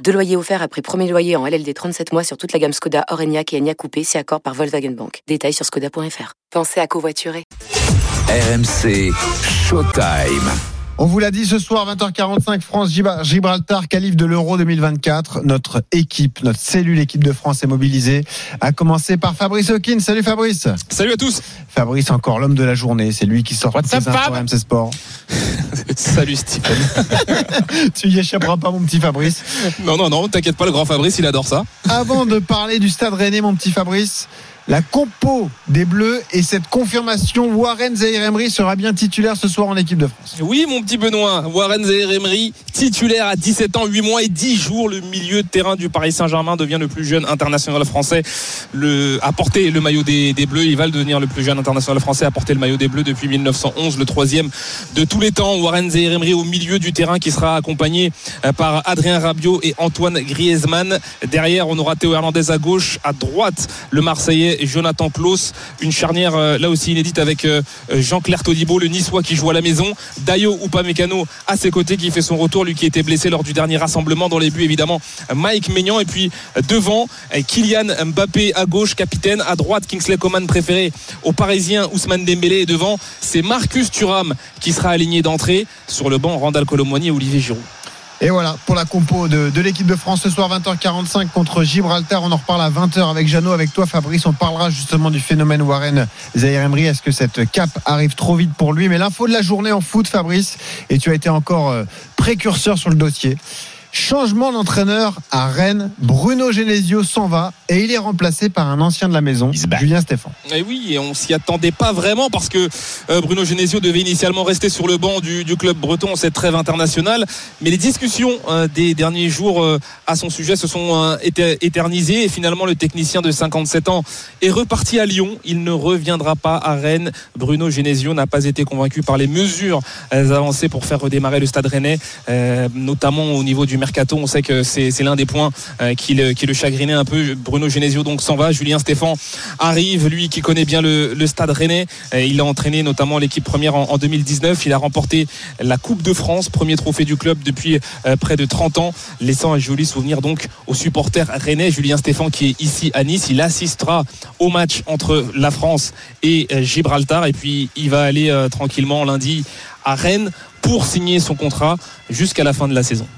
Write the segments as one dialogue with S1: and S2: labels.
S1: Deux loyers offerts après premier loyer en LLD 37 mois sur toute la gamme Skoda, Orenia et Enya Coupé, si accord par Volkswagen Bank. Détails sur skoda.fr. Pensez à covoiturer.
S2: RMC Showtime.
S3: On vous l'a dit ce soir, 20h45, France-Gibraltar, qualif de l'Euro 2024. Notre équipe, notre cellule équipe de France est mobilisée. À commencer par Fabrice Hawkins. Salut Fabrice.
S4: Salut à tous.
S3: Fabrice, encore l'homme de la journée. C'est lui qui sort
S4: What's
S3: ses infos
S4: Fab
S3: RMC Sport.
S4: Salut Stephen.
S3: tu y échapperas pas, mon petit Fabrice.
S4: non, non, non, t'inquiète pas, le grand Fabrice, il adore ça.
S3: Avant de parler du stade rennais, mon petit Fabrice, la compo des Bleus et cette confirmation, Warren Zahir Emery sera bien titulaire ce soir en équipe de France.
S4: Oui, mon petit Benoît, Warren Zahir-Emery, titulaire à 17 ans, 8 mois et 10 jours, le milieu de terrain du Paris Saint-Germain devient le plus jeune international français à porter le maillot des, Bleus. Il va devenir le plus jeune international français à porter le maillot des Bleus depuis 1911, le troisième de tous les temps. Warren Zahir-Emery au milieu du terrain qui sera accompagné euh, par Adrien Rabiot et Antoine Griezmann. Derrière, on aura Théo Hernandez à gauche, à droite, le Marseillais Jonathan Klaus. Une charnière euh, là aussi inédite avec euh, Jean-Claire Todibo, le Niçois qui joue à la maison. Dayo Upamecano à ses côtés qui fait son retour, lui qui était blessé lors du dernier rassemblement. Dans les buts, évidemment, Mike Maignan. Et puis devant, Kylian Mbappé à gauche, capitaine. À droite, Kingsley Coman préféré aux Parisiens, Ousmane Dembélé. Et devant, c'est Marcus Thuram qui sera aligné d'entrée. Sur le banc, Randall Colomwani et Olivier Giroud.
S3: Et voilà pour la compo de, l'équipe de France ce soir 20h45 contre Gibraltar. On en reparle à 20h avec Jeannot, avec toi Fabrice. On parlera justement du phénomène Warren Zahir Emery. Est-ce que cette cape arrive trop vite pour lui? Mais l'info de la journée en foot, Fabrice, et tu as été encore euh, précurseur sur le dossier. Changement d'entraîneur à Rennes. Bruno Genesio s'en va et il est remplacé par un ancien de la maison, Julien Stéphan.
S4: Et oui, et on s'y attendait pas vraiment parce que euh, Bruno Genesio devait initialement rester sur le banc du, du club breton cette trêve internationale. Mais les discussions euh, des derniers jours euh, à son sujet se sont éternisées et finalement le technicien de 57 ans est reparti à Lyon. Il ne reviendra pas à Rennes. Bruno Genesio n'a pas été convaincu par les mesures avancées pour faire redémarrer le stade rennais, notamment au niveau du mercato. On sait que c'est l'un des points euh, qui, le, chagrinait un peu. Bruno Genesio donc s'en va. Julien Stéphan arrive, lui qui connaît bien le, stade rennais. Euh, il a entraîné notamment l'équipe première en, en, 2019. Il a remporté la Coupe de France, premier trophée du club depuis euh, près de 30 ans, laissant un joli souvenir donc aux supporters rennais. Julien Stéphan qui est ici à Nice. Il assistera au match entre la France et Gibraltar. Et puis il va aller tranquillement lundi à Rennes pour signer son contrat jusqu'à la fin de la saison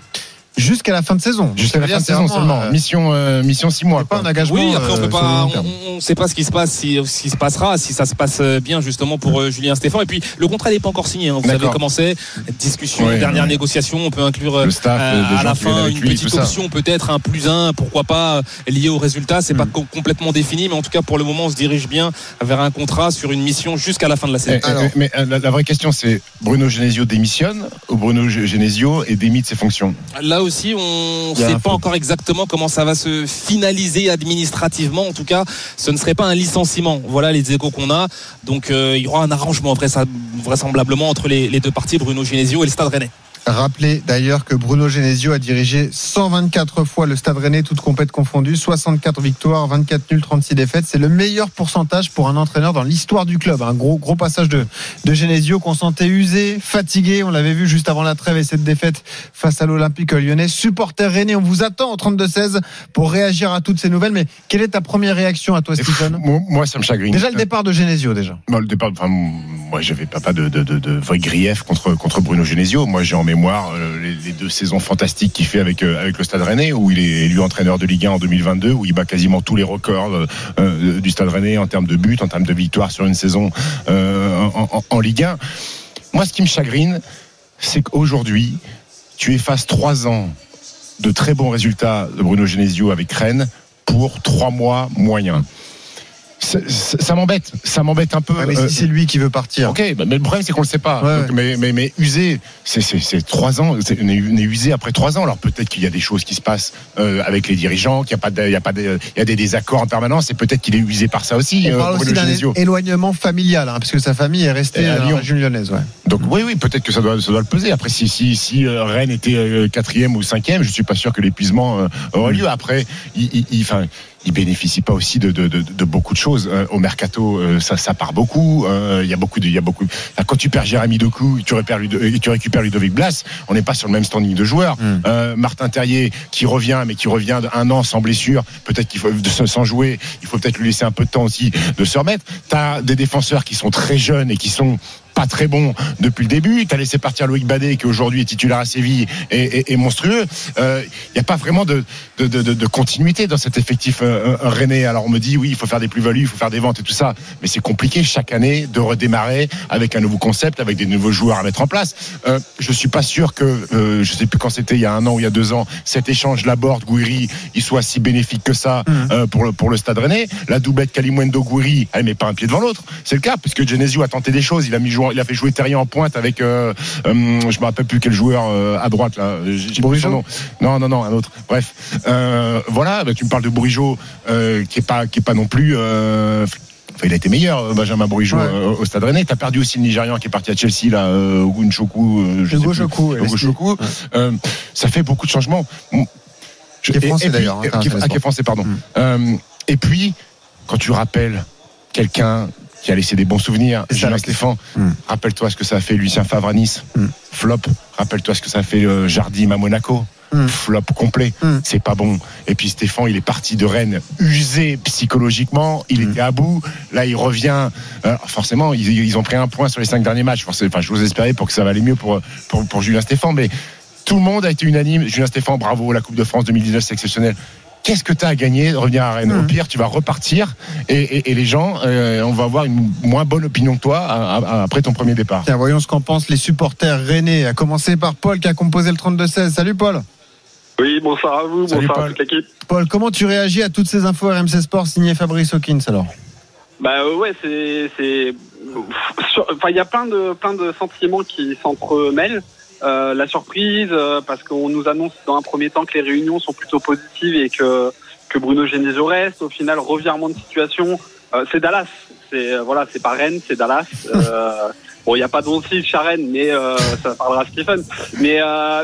S3: jusqu'à la fin de saison.
S5: Jusqu'à la fin de saison seulement. Euh, mission, euh, mission 6 mois.
S3: Pas un engagement.
S4: Oui, après on peut
S3: euh,
S4: pas, on, on, sait pas ce qui se passe, si, ce qui se passera, si ça se passe bien justement pour euh, Julien Stéphane. Et puis le contrat n'est pas encore signé. Hein. Vous savez comment c'est. Discussion, dernière négociation. On peut inclure
S5: Le staff,
S4: euh, à la fin une
S5: lui,
S4: petite option, peut-être un plus un, pourquoi pas lié au résultat. C'est pas co- complètement défini, mais en tout cas pour le moment on se dirige bien vers un contrat sur une mission jusqu'à la fin de la saison.
S5: Eh, eh, mais euh, la, la vraie question, c'est Bruno Genesio démissionne ou Bruno Ge- Genesio est démis de ses fonctions?
S4: Là aussi, on ne sait pas encore exactement comment ça va se finaliser administrativement. En tout cas, ce ne serait pas un licenciement. Voilà les échos qu'on a. Donc, euh, il y aura un arrangement vraisemblablement vraisemblablement entre les, les deux parties, Bruno Genesio et le Stade Rennais.
S3: Rappelez d'ailleurs que Bruno Genesio a dirigé 124 fois le Stade Rennais, toutes compètes confondues, 64 victoires, 24 nuls, 36 défaites. C'est le meilleur pourcentage pour un entraîneur dans l'histoire du club. Un gros, gros passage de, de Genesio qu'on sentait usé, fatigué. On l'avait vu juste avant la trêve et cette défaite face à l'Olympique lyonnais. Supporter Rennais, on vous attend au 32-16 pour réagir à toutes ces nouvelles. Mais quelle est ta première réaction à toi, Stephen?
S5: moi, moi, ça me chagrine.
S3: Déjà le départ de Genesio, déjà.
S5: Bon, le départ, enfin, moi, j'avais pas, de, de, de, de vrai grief contre, contre Bruno Genesio. Moi, j'ai en mémoire euh, les, deux saisons fantastiques qu'il fait avec, euh, avec le Stade Rennais, où il est élu entraîneur de Ligue 1 en 2022, où il bat quasiment tous les records euh, du Stade Rennais en termes de buts, en termes de victoires sur une saison en, en, en Ligue 1. Moi, ce qui me chagrine, c'est qu'aujourd'hui, tu effaces trois ans de très bons résultats de Bruno Genesio avec Rennes pour trois mois moyens. Ça, m'embête, ça m'embête un peu.
S3: Ouais, mais
S5: Euh,
S3: si c'est lui qui veut partir.
S5: Ok, bah, mais le problème c'est qu'on le sait pas.
S3: Ouais,
S5: Donc, mais, mais, mais usé, c'est trois ans, on est, on est usé après trois ans. Alors peut-être qu'il y a des choses qui se passent euh, avec les dirigeants, qu'il y a pas, de- il y a pas, de- il y a des désaccords en permanence, et peut-être qu'il est usé par ça aussi.
S3: On
S5: euh,
S3: parle aussi d'un
S5: Genesio.
S3: éloignement familial, hein, parce que sa famille est restée
S5: à Lyon.
S3: région lyonnaise. Ouais.
S5: Donc oui, oui, peut-être que ça doit, ça doit le peser. Après, si, si, si euh, Rennes était euh, quatrième ou cinquième, je suis pas sûr que l'épuisement euh, aurait lieu. Après, il, il, il bénéficie pas aussi de, de, de, de beaucoup de choses. Euh, au mercato, euh, ça, ça part beaucoup. Euh, Il y a beaucoup de, il y a beaucoup. Enfin, quand tu perds Jérémy Doku, tu récupères, et tu récupères Ludovic Blas, on n'est pas sur le même standing de joueurs.
S3: Mm.
S5: Euh, Martin Terrier qui revient, mais qui revient d'un an sans blessure, peut-être qu'il faut sans jouer, il faut peut-être lui laisser un peu de temps aussi de se remettre. T'as des défenseurs qui sont très jeunes et qui sont pas très bons depuis le début. Tu as laissé partir Loïc Badet, qui aujourd'hui est titulaire à Séville et, et- et monstrueux. Il n'y a pas vraiment de, de, de- de- continuité dans cet effectif euh, euh, rennais. Alors on me dit, oui, il faut faire des plus-values, il faut faire des ventes et tout ça. Mais c'est compliqué chaque année de redémarrer avec un nouveau concept, avec des nouveaux joueurs à mettre en place. Euh, je suis pas sûr que, euh, je sais plus quand c'était, il y a un an ou il y a deux ans, cet échange Laborde-Gouiri, il soit si bénéfique que ça euh, pour, le, pour le Stade rennais. La doublette Kalimwendo-Gouiri, elle met pas un pied devant l'autre. C'est le cas, puisque Genesio a tenté des choses. Il a mis il a fait jouer Terrier en pointe avec, euh, euh, je me rappelle plus quel joueur euh, à droite là. J'ai-. Non, non, non, un autre. Bref, Euh, voilà. bah, tu me parles de Bourigeau, euh, qui est pas, qui est pas non plus. Enfin, il a été meilleur, Benjamin Bourigeau,
S3: Ouais.
S5: euh, au Stade Rennais. T'as perdu aussi le Nigérian qui est parti à Chelsea, là, Ogunchoku. je
S3: Hugo
S5: sais plus.
S3: Choku, ouais,
S5: Hugo
S3: l'Esti.
S5: Choku.
S3: Ouais.
S5: Euh, ça fait beaucoup de changements. Je-
S3: Qui est français, d'ailleurs, hein,
S5: qui est-
S3: international
S5: ah, qui est français, pardon.
S3: Mm.
S5: Euh, et puis, quand tu rappelles quelqu'un qui a laissé des bons souvenirs, Julien Stéphane,
S3: Mm.
S5: rappelle-toi ce que ça a fait Lucien Favre à Nice,
S3: Mm.
S5: flop. Rappelle-toi ce que ça a fait euh, Jardim à Monaco.
S3: Mm.
S5: Flop complet, c'est pas bon. Et puis Stéphane, il est parti de Rennes usé psychologiquement, il était à bout. Là, il revient. Euh, forcément, ils, ils ont pris un point sur les cinq derniers matchs. Forcément, Enfin, je vous espérais pour que ça va aller mieux pour, pour, pour Julien Stéphane, mais tout le monde a été unanime. Julien Stéphane, bravo, la Coupe de France 2019, c'est exceptionnel. Qu'est-ce que tu as à gagner de revenir à Rennes. Au pire, tu vas repartir et, et- et les gens, euh, on va avoir une moins bonne opinion que toi à- à- après ton premier départ.
S3: Tiens, voyons ce qu'en pensent les supporters rennais, à commencer par Paul qui a composé le 32-16. Salut Paul.
S6: Oui, bonsoir à vous,
S5: Salut,
S6: bonsoir
S5: Paul.
S6: à toute l'équipe.
S3: Paul, comment tu réagis à toutes ces infos RMC Sport signées Fabrice Hawkins alors?
S6: Bah euh, ouais, c'est enfin il y a plein de plein de sentiments qui s'entremêlent. Euh, la surprise euh, parce qu'on nous annonce dans un premier temps que les réunions sont plutôt positives et que que Bruno Genesio reste. Au final, revirement de situation. Euh, c'est Dallas. C'est euh, voilà, c'est pas Rennes, c'est Dallas. Euh, bon, il n'y a pas d'Onsi à Rennes, mais euh, ça parlera Stephen. Mais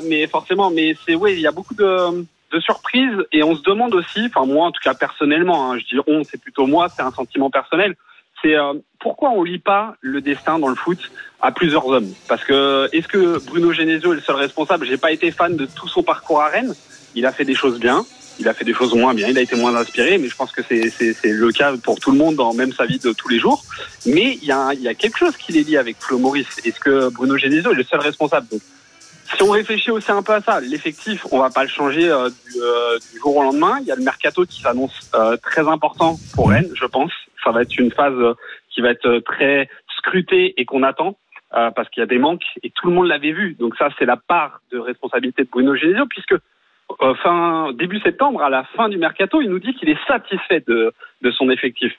S6: mais forcément, mais c'est oui, il y a beaucoup de de surprises et on se demande aussi, enfin moi en tout cas personnellement, hein, je dis on, c'est plutôt moi, c'est un sentiment personnel, c'est euh, pourquoi on lit pas le destin dans le foot à plusieurs hommes? Parce que est-ce que Bruno Genesio est le seul responsable? J'ai pas été fan de tout son parcours à Rennes. Il a fait des choses bien, il a fait des choses moins bien, il a été moins inspiré, mais je pense que c'est c'est c'est le cas pour tout le monde dans même sa vie de tous les jours. Mais il y a y a quelque chose qui les lie avec Flo Maurice. Est-ce que Bruno Genesio est le seul responsable? Donc, si on réfléchit aussi un peu à ça, l'effectif, on va pas le changer euh, du, euh, du jour au lendemain. Il y a le mercato qui s'annonce euh, très important pour Rennes, je pense. Ça va être une phase euh, qui va être euh, très scrutée et qu'on attend euh, parce qu'il y a des manques et tout le monde l'avait vu. Donc ça, c'est la part de responsabilité de Bruno Genesio puisque fin début septembre, à la fin du mercato, il nous dit qu'il est satisfait de, de son effectif.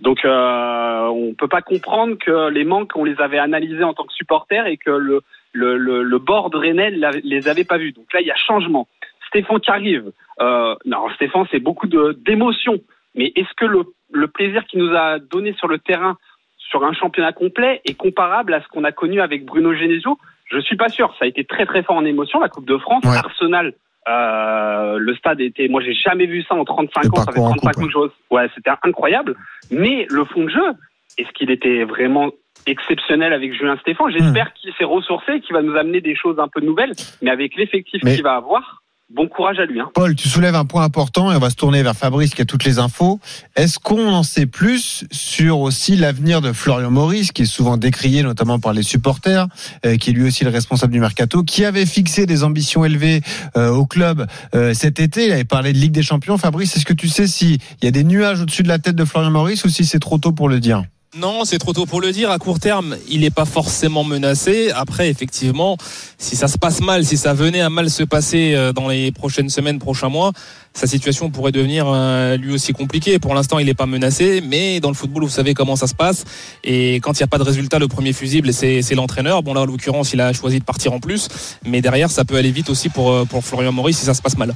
S6: Donc euh, on peut pas comprendre que les manques, on les avait analysés en tant que supporter et que le, le, le, le board les avait pas vus. Donc là, il y a changement. Stéphane qui arrive. Non, Stéphane, c'est beaucoup d'émotions. Mais est-ce que le, le plaisir qu'il nous a donné sur le terrain, sur un championnat complet, est comparable à ce qu'on a connu avec Bruno Genesio Je suis pas sûr. Ça a été très très fort en émotion. La Coupe de France,
S3: Ouais.
S6: Arsenal. euh, le stade était, moi j'ai jamais vu ça en 35
S3: Le
S6: ans, ça fait
S3: parcours en
S6: 35
S3: coupe,
S6: ans que je Ouais, c'était incroyable. Mais le fond de jeu, est-ce qu'il était vraiment exceptionnel avec Julien Stéphane? J'espère qu'il s'est ressourcé, qu'il va nous amener des choses un peu nouvelles, mais avec l'effectif
S3: Mais-
S6: qu'il va avoir, bon courage à lui. Hein.
S3: Paul, tu soulèves un point important et on va se tourner vers Fabrice qui a toutes les infos. Est-ce qu'on en sait plus sur aussi l'avenir de Florian Maurice, qui est souvent décrié notamment par les supporters, euh, qui est lui aussi le responsable du mercato, qui avait fixé des ambitions élevées euh, au club euh, cet été? Il avait parlé de Ligue des Champions. Fabrice, est-ce que tu sais s'il y a des nuages au-dessus de la tête de Florian Maurice ou si c'est trop tôt pour le dire?
S4: Non, c'est trop tôt pour le dire. À court terme, il n'est pas forcément menacé. Après, effectivement, si ça se passe mal, si ça venait à mal se passer euh, dans les prochaines semaines, prochains mois, sa situation pourrait devenir euh, lui aussi compliquée. Pour l'instant, il n'est pas menacé, mais dans le football, vous savez comment ça se passe. Et quand il n'y a pas de résultat, le premier fusible, c'est l'entraîneur. Bon, là, en l'occurrence, il a choisi de partir en plus. Mais derrière, ça peut aller vite aussi pour, euh, pour Florian Maurice si ça se passe mal.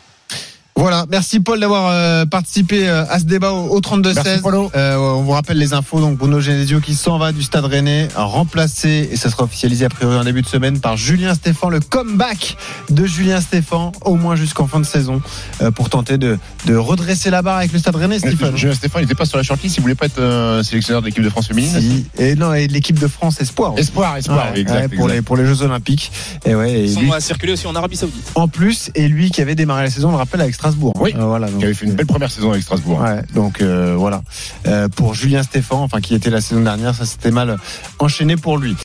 S3: Voilà, merci Paul d'avoir euh, participé euh, à ce débat au, au 32-16.
S5: Merci, Paulo.
S3: Euh, on vous rappelle les infos. Donc Bruno Genesio qui s'en va du Stade Rennais, remplacé et ça sera officialisé a priori en début de semaine par Julien Stéphan. Le comeback de Julien Stéphan, au moins jusqu'en fin de saison, euh, pour tenter de, de redresser la barre avec le Stade Rennais. Stéphane.
S5: Julien Stéphane, il n'était pas sur la shortlist, il voulait pas être euh, sélectionneur de l'équipe de France féminine.
S3: Si. Et non, et de l'équipe de France Espoir. aussi.
S5: Espoir, espoir,
S3: Ouais,
S5: exact,
S3: ouais, pour,
S5: exact.
S3: les, pour les Jeux Olympiques. Et ouais, et
S4: Ils
S3: lui,
S4: sont à circuler aussi en Arabie Saoudite.
S3: en plus, et lui qui avait démarré la saison, on le rappelle, avec Strasbourg.
S5: Oui.
S3: Euh, voilà,
S5: Qui avait fait une belle première saison avec Strasbourg.
S3: Ouais, donc euh, voilà. Euh, pour Julien Stéphan, enfin qui était la saison dernière, ça s'était mal enchaîné pour lui.